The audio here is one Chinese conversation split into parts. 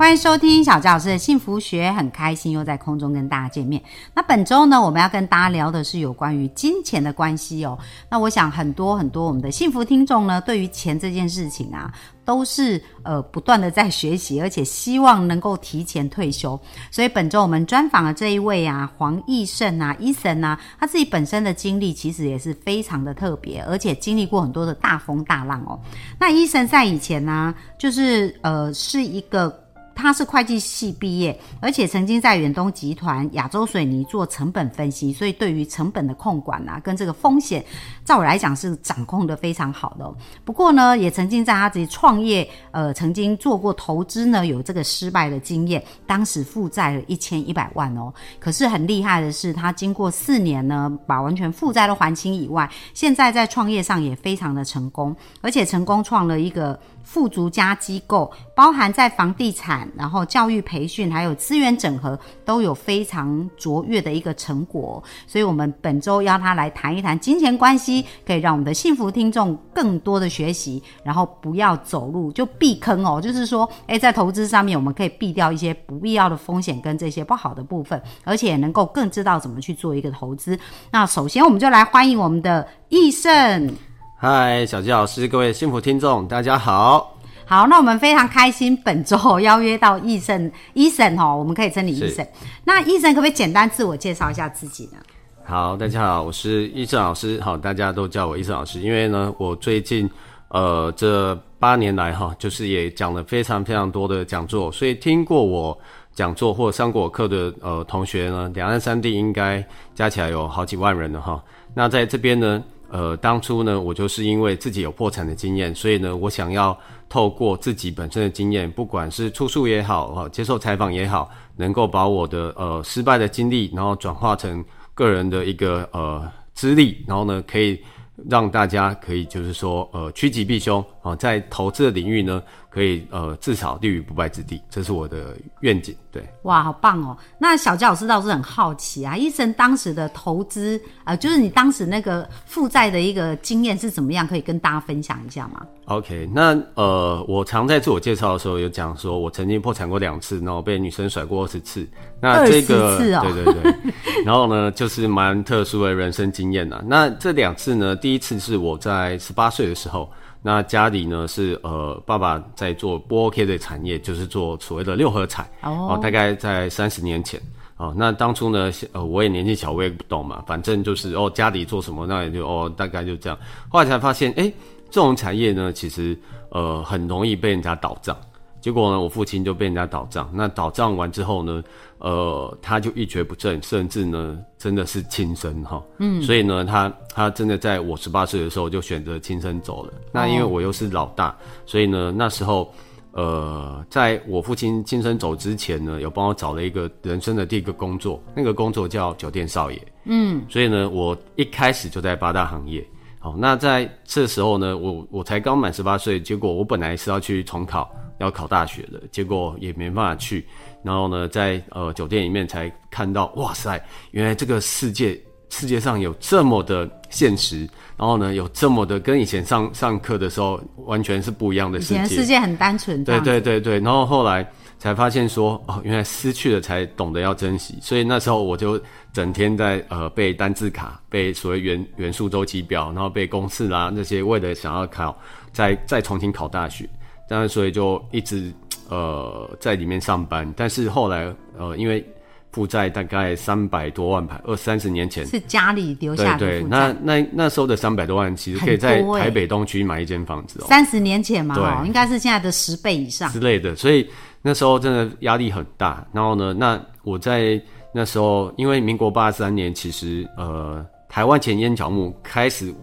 欢迎收听小教老师的幸福学，很开心又在空中跟大家见面。那本周呢，我们要跟大家聊的是有关于金钱的关系哦。那我想很多很多我们的幸福听众呢，对于钱这件事情啊，都是呃不断的在学习，而且希望能够提前退休。所以本周我们专访的这一位啊，黄义胜啊，医生啊，他自己本身的经历其实也是非常的特别，而且经历过很多的大风大浪哦。那医生在以前呢，就是呃是一个。他是会计系毕业，而且曾经在远东集团、亚洲水泥做成本分析，所以对于成本的控管啊，跟这个风险，照我来讲是掌控的非常好的。不过呢，也曾经在他自己创业，呃，曾经做过投资呢，有这个失败的经验，当时负债了一千一百万哦。可是很厉害的是，他经过四年呢，把完全负债都还清以外，现在在创业上也非常的成功，而且成功创了一个。富足家机构包含在房地产、然后教育培训，还有资源整合，都有非常卓越的一个成果。所以，我们本周邀他来谈一谈金钱关系，可以让我们的幸福听众更多的学习，然后不要走路就避坑哦。就是说，诶，在投资上面，我们可以避掉一些不必要的风险跟这些不好的部分，而且能够更知道怎么去做一个投资。那首先，我们就来欢迎我们的易胜。嗨，小鸡老师，各位幸福听众，大家好。好，那我们非常开心，本周邀约到医生，医生哦，我们可以称你医生。那医生可不可以简单自我介绍一下自己呢？好，大家好，我是医生老师。好，大家都叫我医生老师，因为呢，我最近呃这八年来哈，就是也讲了非常非常多的讲座，所以听过我讲座或上过我课的呃同学呢，两岸三地应该加起来有好几万人了哈。那在这边呢。呃，当初呢，我就是因为自己有破产的经验，所以呢，我想要透过自己本身的经验，不管是出书也好，啊，接受采访也好，能够把我的呃失败的经历，然后转化成个人的一个呃资历，然后呢，可以让大家可以就是说呃趋吉避凶啊，在投资的领域呢。可以呃，至少立于不败之地，这是我的愿景。对，哇，好棒哦！那小杰老师倒是很好奇啊，医生当时的投资呃，就是你当时那个负债的一个经验是怎么样？可以跟大家分享一下吗？OK，那呃，我常在自我介绍的时候有讲说，我曾经破产过两次，然后被女生甩过二十次。那这个对对对，然后呢，就是蛮特殊的人生经验呐。那这两次呢，第一次是我在十八岁的时候。那家里呢是呃，爸爸在做不 OK 的产业，就是做所谓的六合彩哦，大概在三十年前哦。那当初呢，呃，我也年纪小，我也不懂嘛，反正就是哦，家里做什么，那也就哦，大概就这样。后来才发现，哎，这种产业呢，其实呃，很容易被人家倒账。结果呢，我父亲就被人家倒账。那倒账完之后呢，呃，他就一蹶不振，甚至呢，真的是轻生哈。嗯，所以呢，他他真的在我十八岁的时候就选择轻生走了。那因为我又是老大，所以呢，那时候，呃，在我父亲轻生走之前呢，有帮我找了一个人生的第一个工作，那个工作叫酒店少爷。嗯，所以呢，我一开始就在八大行业。好，那在这时候呢，我我才刚满十八岁，结果我本来是要去重考。要考大学的，结果也没办法去。然后呢，在呃酒店里面才看到，哇塞，原来这个世界世界上有这么的现实。然后呢，有这么的跟以前上上课的时候完全是不一样的世界。以前世界很单纯。对对对对。然后后来才发现说，哦，原来失去了才懂得要珍惜。所以那时候我就整天在呃背单字卡，背所谓元元素周期表，然后背公式啦那些，为了想要考再再重新考大学。当然，所以就一直呃在里面上班，但是后来呃因为负债大概三百多万牌，二三十年前是家里留下的对对，那那那时候的三百多万其实可以在台北东区买一间房子哦。三十年前嘛，对，应该是现在的十倍以上之类的，所以那时候真的压力很大。然后呢，那我在那时候因为民国八十三年，其实呃台湾前烟角木开始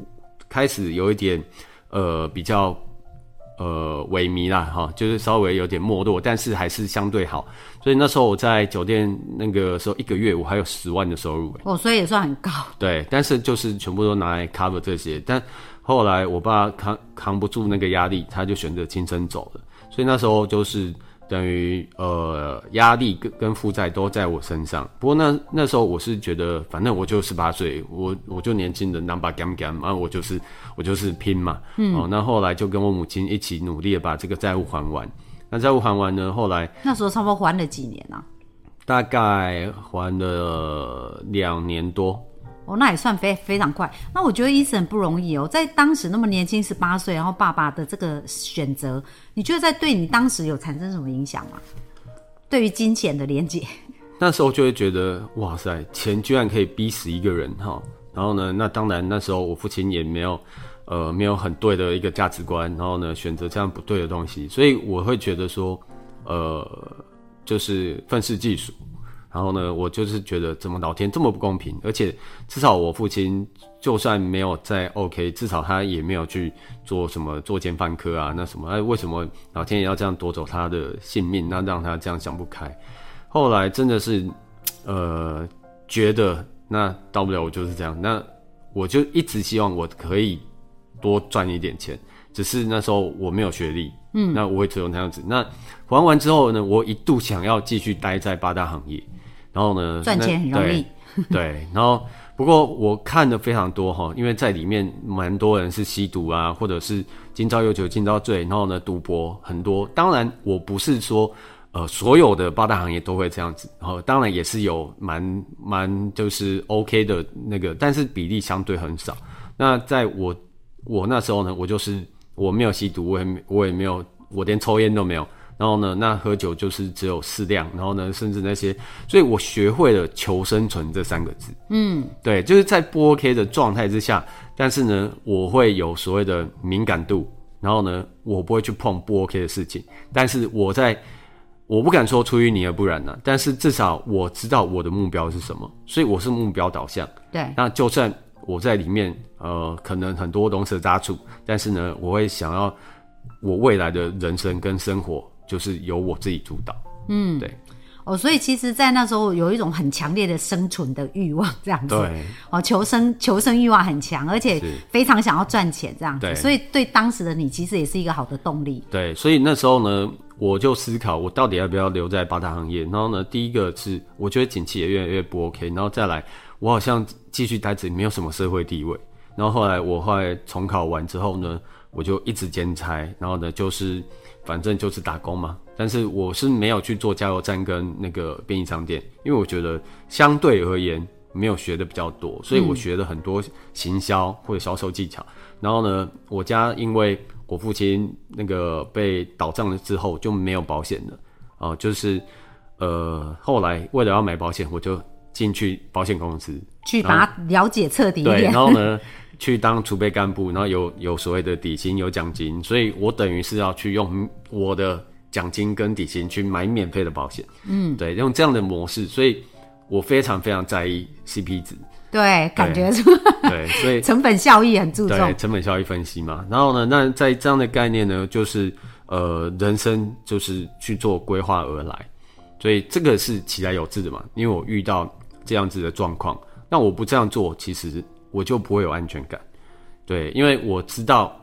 开始有一点呃比较。呃，萎靡啦，哈，就是稍微有点没落，但是还是相对好。所以那时候我在酒店那个时候，一个月我还有十万的收入，哦，所以也算很高。对，但是就是全部都拿来 cover 这些。但后来我爸扛扛不住那个压力，他就选择轻生走了。所以那时候就是等于呃压力跟跟负债都在我身上。不过那那时候我是觉得，反正我就十八岁，我我就年轻的 number gam gam，啊我就是我就是拼嘛。嗯。哦，那后来就跟我母亲一起努力的把这个债务还完。那债务还完呢，后来那时候差不多还了几年呢？大概还了两年多。哦，那也算非非常快。那我觉得伊森很不容易哦，在当时那么年轻，十八岁，然后爸爸的这个选择，你觉得在对你当时有产生什么影响吗？对于金钱的连接，那时候就会觉得哇塞，钱居然可以逼死一个人哈。然后呢，那当然那时候我父亲也没有呃没有很对的一个价值观，然后呢选择这样不对的东西，所以我会觉得说呃就是愤世嫉俗。然后呢，我就是觉得怎么老天这么不公平，而且至少我父亲就算没有在 OK，至少他也没有去做什么作奸犯科啊，那什么哎，为什么老天爷要这样夺走他的性命，那让他这样想不开？后来真的是，呃，觉得那到不了我就是这样，那我就一直希望我可以多赚一点钱，只是那时候我没有学历，嗯，那我也只有那样子。那还完之后呢，我一度想要继续待在八大行业。然后呢，赚钱很容易。对，然后不过我看的非常多哈，因为在里面蛮多人是吸毒啊，或者是今朝有酒今朝醉，然后呢赌博很多。当然，我不是说呃所有的八大行业都会这样子，然后当然也是有蛮蛮就是 OK 的那个，但是比例相对很少。那在我我那时候呢，我就是我没有吸毒，我也我也没有，我连抽烟都没有。然后呢，那喝酒就是只有适量。然后呢，甚至那些，所以我学会了求生存这三个字。嗯，对，就是在不 OK 的状态之下，但是呢，我会有所谓的敏感度。然后呢，我不会去碰不 OK 的事情。但是我在，我不敢说出淤泥而不染呢。但是至少我知道我的目标是什么，所以我是目标导向。对，那就算我在里面，呃，可能很多东西扎处，但是呢，我会想要我未来的人生跟生活。就是由我自己主导，嗯，对，哦，所以其实，在那时候有一种很强烈的生存的欲望，这样子，对，哦，求生求生欲望很强，而且非常想要赚钱，这样子，所以对当时的你，其实也是一个好的动力。对，所以那时候呢，我就思考，我到底要不要留在八大行业？然后呢，第一个是我觉得景气也越来越不 OK，然后再来，我好像继续待着没有什么社会地位。然后后来我后来重考完之后呢，我就一直兼差，然后呢就是。反正就是打工嘛，但是我是没有去做加油站跟那个便利商店，因为我觉得相对而言没有学的比较多，所以我学了很多行销或者销售技巧。然后呢，我家因为我父亲那个被倒账了之后就没有保险了，哦，就是呃后来为了要买保险，我就进去保险公司去把它了解彻底一点。然后呢？去当储备干部，然后有有所谓的底薪有奖金，所以我等于是要去用我的奖金跟底薪去买免费的保险。嗯，对，用这样的模式，所以我非常非常在意 CP 值。对，感觉出来。对，所以 成本效益很注重。对，成本效益分析嘛。然后呢，那在这样的概念呢，就是呃，人生就是去做规划而来，所以这个是起来有志的嘛。因为我遇到这样子的状况，那我不这样做，其实。我就不会有安全感，对，因为我知道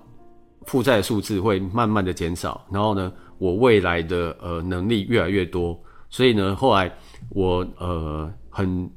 负债数字会慢慢的减少，然后呢，我未来的呃能力越来越多，所以呢，后来我呃很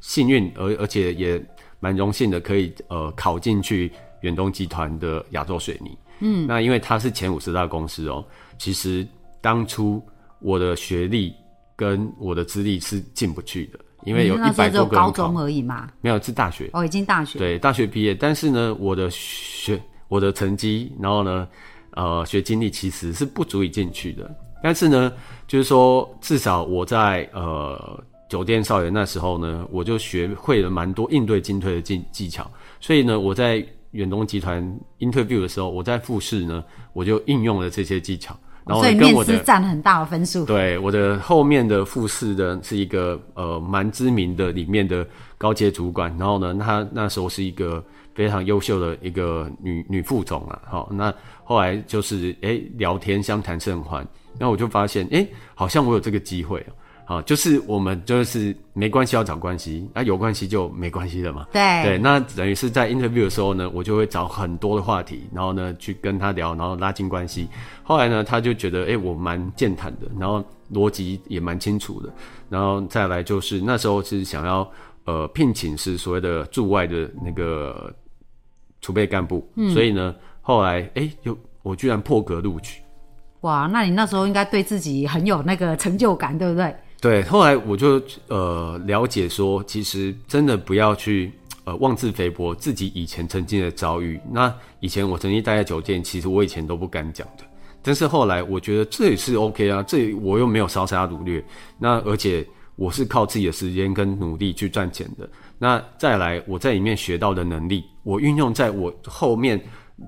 幸运，而而且也蛮荣幸的，可以呃考进去远东集团的亚洲水泥，嗯，那因为它是前五十大公司哦，其实当初我的学历跟我的资历是进不去的。因为有一百多个高中而已嘛，没有是大学哦，已经大学对大学毕业，但是呢，我的学我的成绩，然后呢，呃，学经历其实是不足以进去的。但是呢，就是说，至少我在呃酒店少爷那时候呢，我就学会了蛮多应对进退的技技巧。所以呢，我在远东集团 interview 的时候，我在复试呢，我就应用了这些技巧。所以面试占了很大的分数。对，我的后面的复试的是一个呃蛮知名的里面的高阶主管，然后呢，他那时候是一个非常优秀的一个女女副总啊。好，那后来就是哎聊天相谈甚欢，那我就发现哎好像我有这个机会，好，就是我们就是没关系要找关系，那、有关系就没关系了嘛。对对，那等于是在 interview 的时候呢，我就会找很多的话题，然后呢去跟他聊，然后拉近关系。后来呢，他就觉得哎、诶我蛮健谈的，然后逻辑也蛮清楚的，然后再来就是那时候是想要呃聘请是所谓的驻外的那个储备干部，所以呢后来哎、诶有我居然破格录取。哇，那你那时候应该对自己很有那个成就感，对不对？对，后来我就呃了解说，其实真的不要去呃妄自菲薄自己以前曾经的遭遇。那以前我曾经待在酒店，其实我以前都不敢讲的。但是后来我觉得这也是 OK 啊，这我又没有烧杀掳掠，那而且我是靠自己的时间跟努力去赚钱的。那再来我在里面学到的能力，我运用在我后面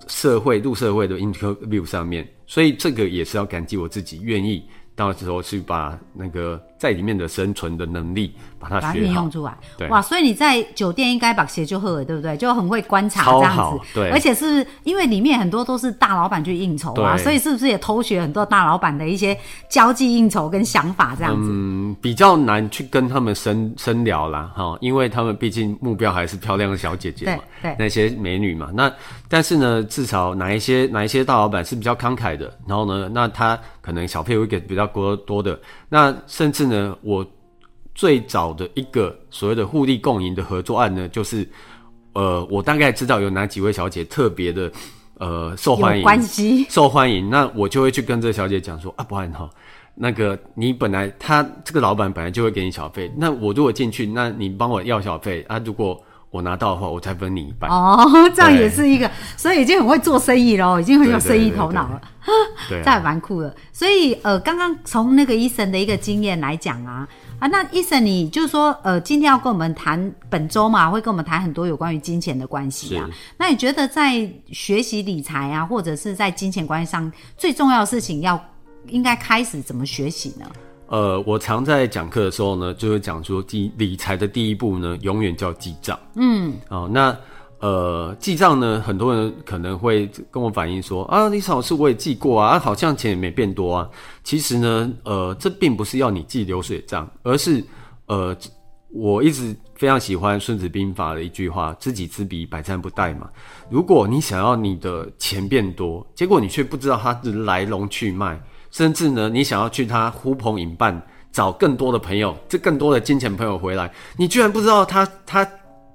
社会入社会的 interview 上面，所以这个也是要感激我自己，愿意到时候去把那个在里面的生存的能力把它学好运用。出来。对哇，所以你在酒店应该把鞋就喝了，对不对？就很会观察超这样子。好对而且是不是因为里面很多都是大老板去应酬啊，对所以是不是也偷学很多大老板的一些交际应酬跟想法这样子？嗯，比较难去跟他们深深聊啦，哈，因为他们毕竟目标还是漂亮的小姐姐嘛，对对那些美女嘛。那但是呢，至少哪一些哪一些大老板是比较慷慨的，然后呢，那他可能小费会给比较多多的，那甚至呢，我最早的一个所谓的互利共赢的合作案呢，就是呃，我大概知道有哪几位小姐特别的呃受欢迎，关系。受欢迎，那我就会去跟这个小姐讲说啊，不然哈，那个你本来他这个老板本来就会给你小费，那我如果进去，那你帮我要小费啊，如果我拿到的话，我再分你一半。哦，这样也是一个，所以已经很会做生意喽，已经很有生意头脑了。对 这还啊，蛮酷的。所以呃，刚刚从那个医生的一个经验来讲啊，啊，那医生你就是说呃，今天要跟我们谈本周嘛，会跟我们谈很多有关于金钱的关系啊。那你觉得在学习理财啊，或者是在金钱关系上，最重要的事情要应该开始怎么学习呢？呃，我常在讲课的时候呢，就会讲说，第理财的第一步呢，永远叫记账。嗯，哦，那呃，记账呢，很多人可能会跟我反映说，啊，李老师我也记过啊，啊好像钱也没变多啊。其实呢，呃，这并不是要你记流水账，而是呃，我一直非常喜欢《孙子兵法》的一句话：“知己知彼，百战不殆”嘛。如果你想要你的钱变多，结果你却不知道它的来龙去脉，甚至呢，你想要去他呼朋引伴，找更多的朋友，这更多的金钱朋友回来，你居然不知道他他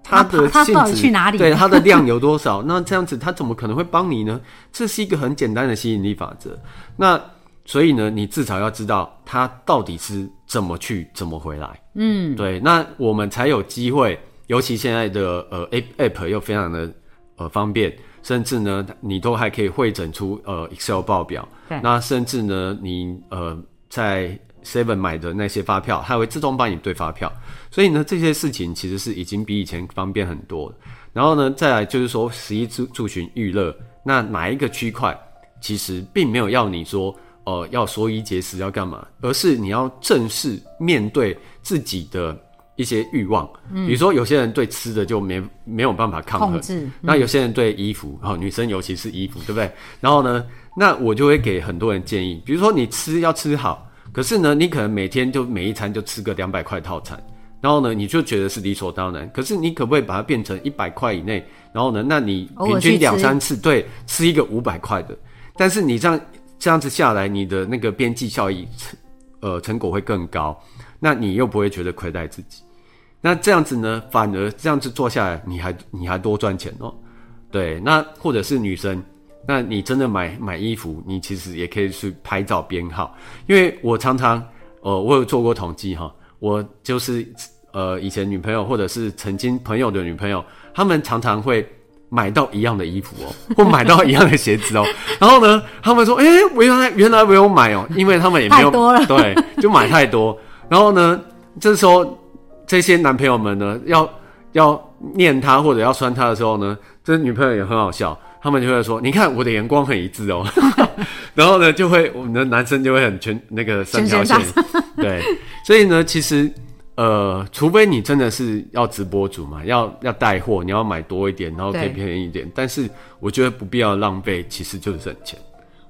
他的性质去哪里对他的量有多少？那这样子他怎么可能会帮你呢？这是一个很简单的吸引力法则。那所以呢，你至少要知道他到底是怎么去，怎么回来。嗯，对，那我们才有机会。尤其现在的呃 App App 又非常的呃方便，甚至呢，你都还可以汇整出呃 Excel 报表。那甚至呢，你呃在 Seven 买的那些发票，它会自动帮你对发票。所以呢，这些事情其实是已经比以前方便很多了。然后呢，再来就是说，十一住住群预热，那哪一个区块其实并没有要你说，呃，要缩衣节食要干嘛，而是你要正式面对自己的一些欲望。比如说，有些人对吃的就没没有办法抗衡控，制那有些人对衣服，哦，女生尤其是衣服，对不对？然后呢，那我就会给很多人建议，比如说你吃要吃好，可是呢，你可能每天就每一餐就吃个两百块套餐，然后呢，你就觉得是理所当然。可是你可不可以把它变成一百块以内？然后呢，那你平均两三次，对，吃一个五百块的，但是你这样这样子下来，你的那个边际效益，呃，成果会更高，那你又不会觉得亏待自己。那这样子呢，反而这样子做下来，你还你还多赚钱哦。对，那或者是女生，那你真的买买衣服，你其实也可以去拍照编号，因为我常常，呃，我有做过统计哈，我就是呃以前女朋友或者是曾经朋友的女朋友，他们常常会买到一样的衣服哦，或买到一样的鞋子哦，然后呢，他们说，哎、我原来原来没有买哦，因为他们也没有对，就买太多，然后呢，这时候这些男朋友们呢，要要念他或者要酸他的时候呢，这女朋友也很好笑，他们就会说：“你看我的眼光很一致哦。”然后呢，就会我们的男生就会很全那个三条线，对，所以呢，其实呃，除非你真的是要直播主嘛，要要带货，你要买多一点，然后可以便宜一点，但是我觉得不必要浪费，其实就是省钱。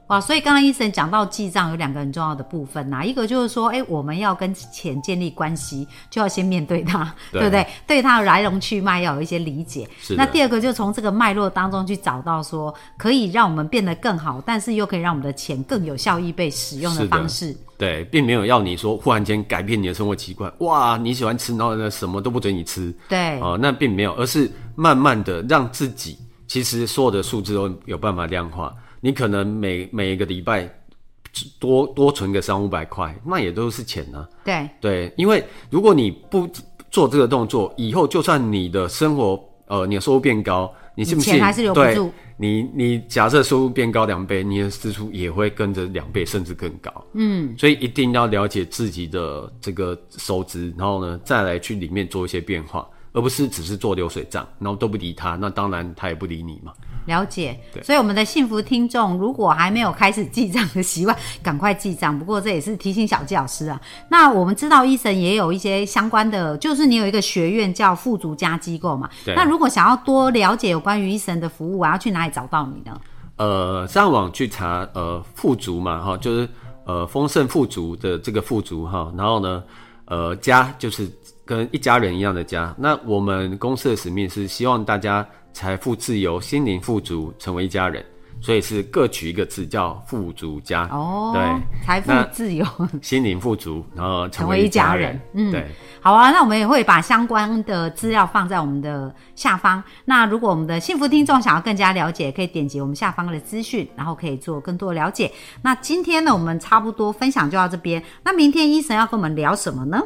哇，所以刚刚医生讲到记账有两个很重要的部分呐、一个就是说，哎，我们要跟钱建立关系，就要先面对它，对对不对？对它的来龙去脉要有一些理解。那第二个就从这个脉络当中去找到说，可以让我们变得更好，但是又可以让我们的钱更有效益被使用的方式。对，并没有要你说忽然间改变你的生活习惯，哇，你喜欢吃，然后呢什么都不准你吃，对，哦、那并没有，而是慢慢的让自己，其实所有的数字都有办法量化。你可能每每一个礼拜多多存个三五百块，那也都是钱啊。对，对，因为如果你不做这个动作，以后就算你的生活呃你的收入变高，你信不信？钱还是留不对住你你假设收入变高两倍，你的支出也会跟着两倍甚至更高。嗯，所以一定要了解自己的这个收支，然后呢再来去里面做一些变化，而不是只是做流水账，然后都不理他，那当然他也不理你嘛。了解，所以我们的幸福听众如果还没有开始记账的习惯，赶快记账。不过这也是提醒小纪老师啊。那我们知道医生也有一些相关的，就是你有一个学院叫富足家机构嘛。那如果想要多了解有关于医生的服务，我要去哪里找到你呢？呃，上网去查呃富足嘛，哈，就是呃丰盛富足的这个富足哈，然后呢，呃家就是跟一家人一样的家。那我们公司的使命是希望大家财富自由、心灵富足，成为一家人，所以是各取一个字叫富足家。哦，对，财富自由。心灵富足，然后成成为一家家人嗯对。好啊，那我们也会把相关的资料放在我们的下方。那如果我们的幸福听众想要更加了解，可以点击我们下方的资讯，然后可以做更多的了解。那今天呢，我们差不多分享就到这边。那明天医生要跟我们聊什么呢？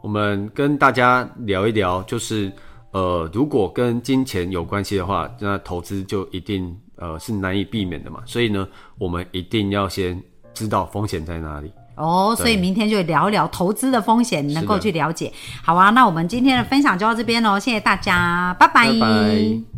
我们跟大家聊一聊，就是呃，如果跟金钱有关系的话，那投资就一定呃是难以避免的嘛。所以呢，我们一定要先知道风险在哪里。哦，所以明天就聊一聊投资的风险，能够去了解。好啊，那我们今天的分享就到这边喽，谢谢大家，拜拜拜拜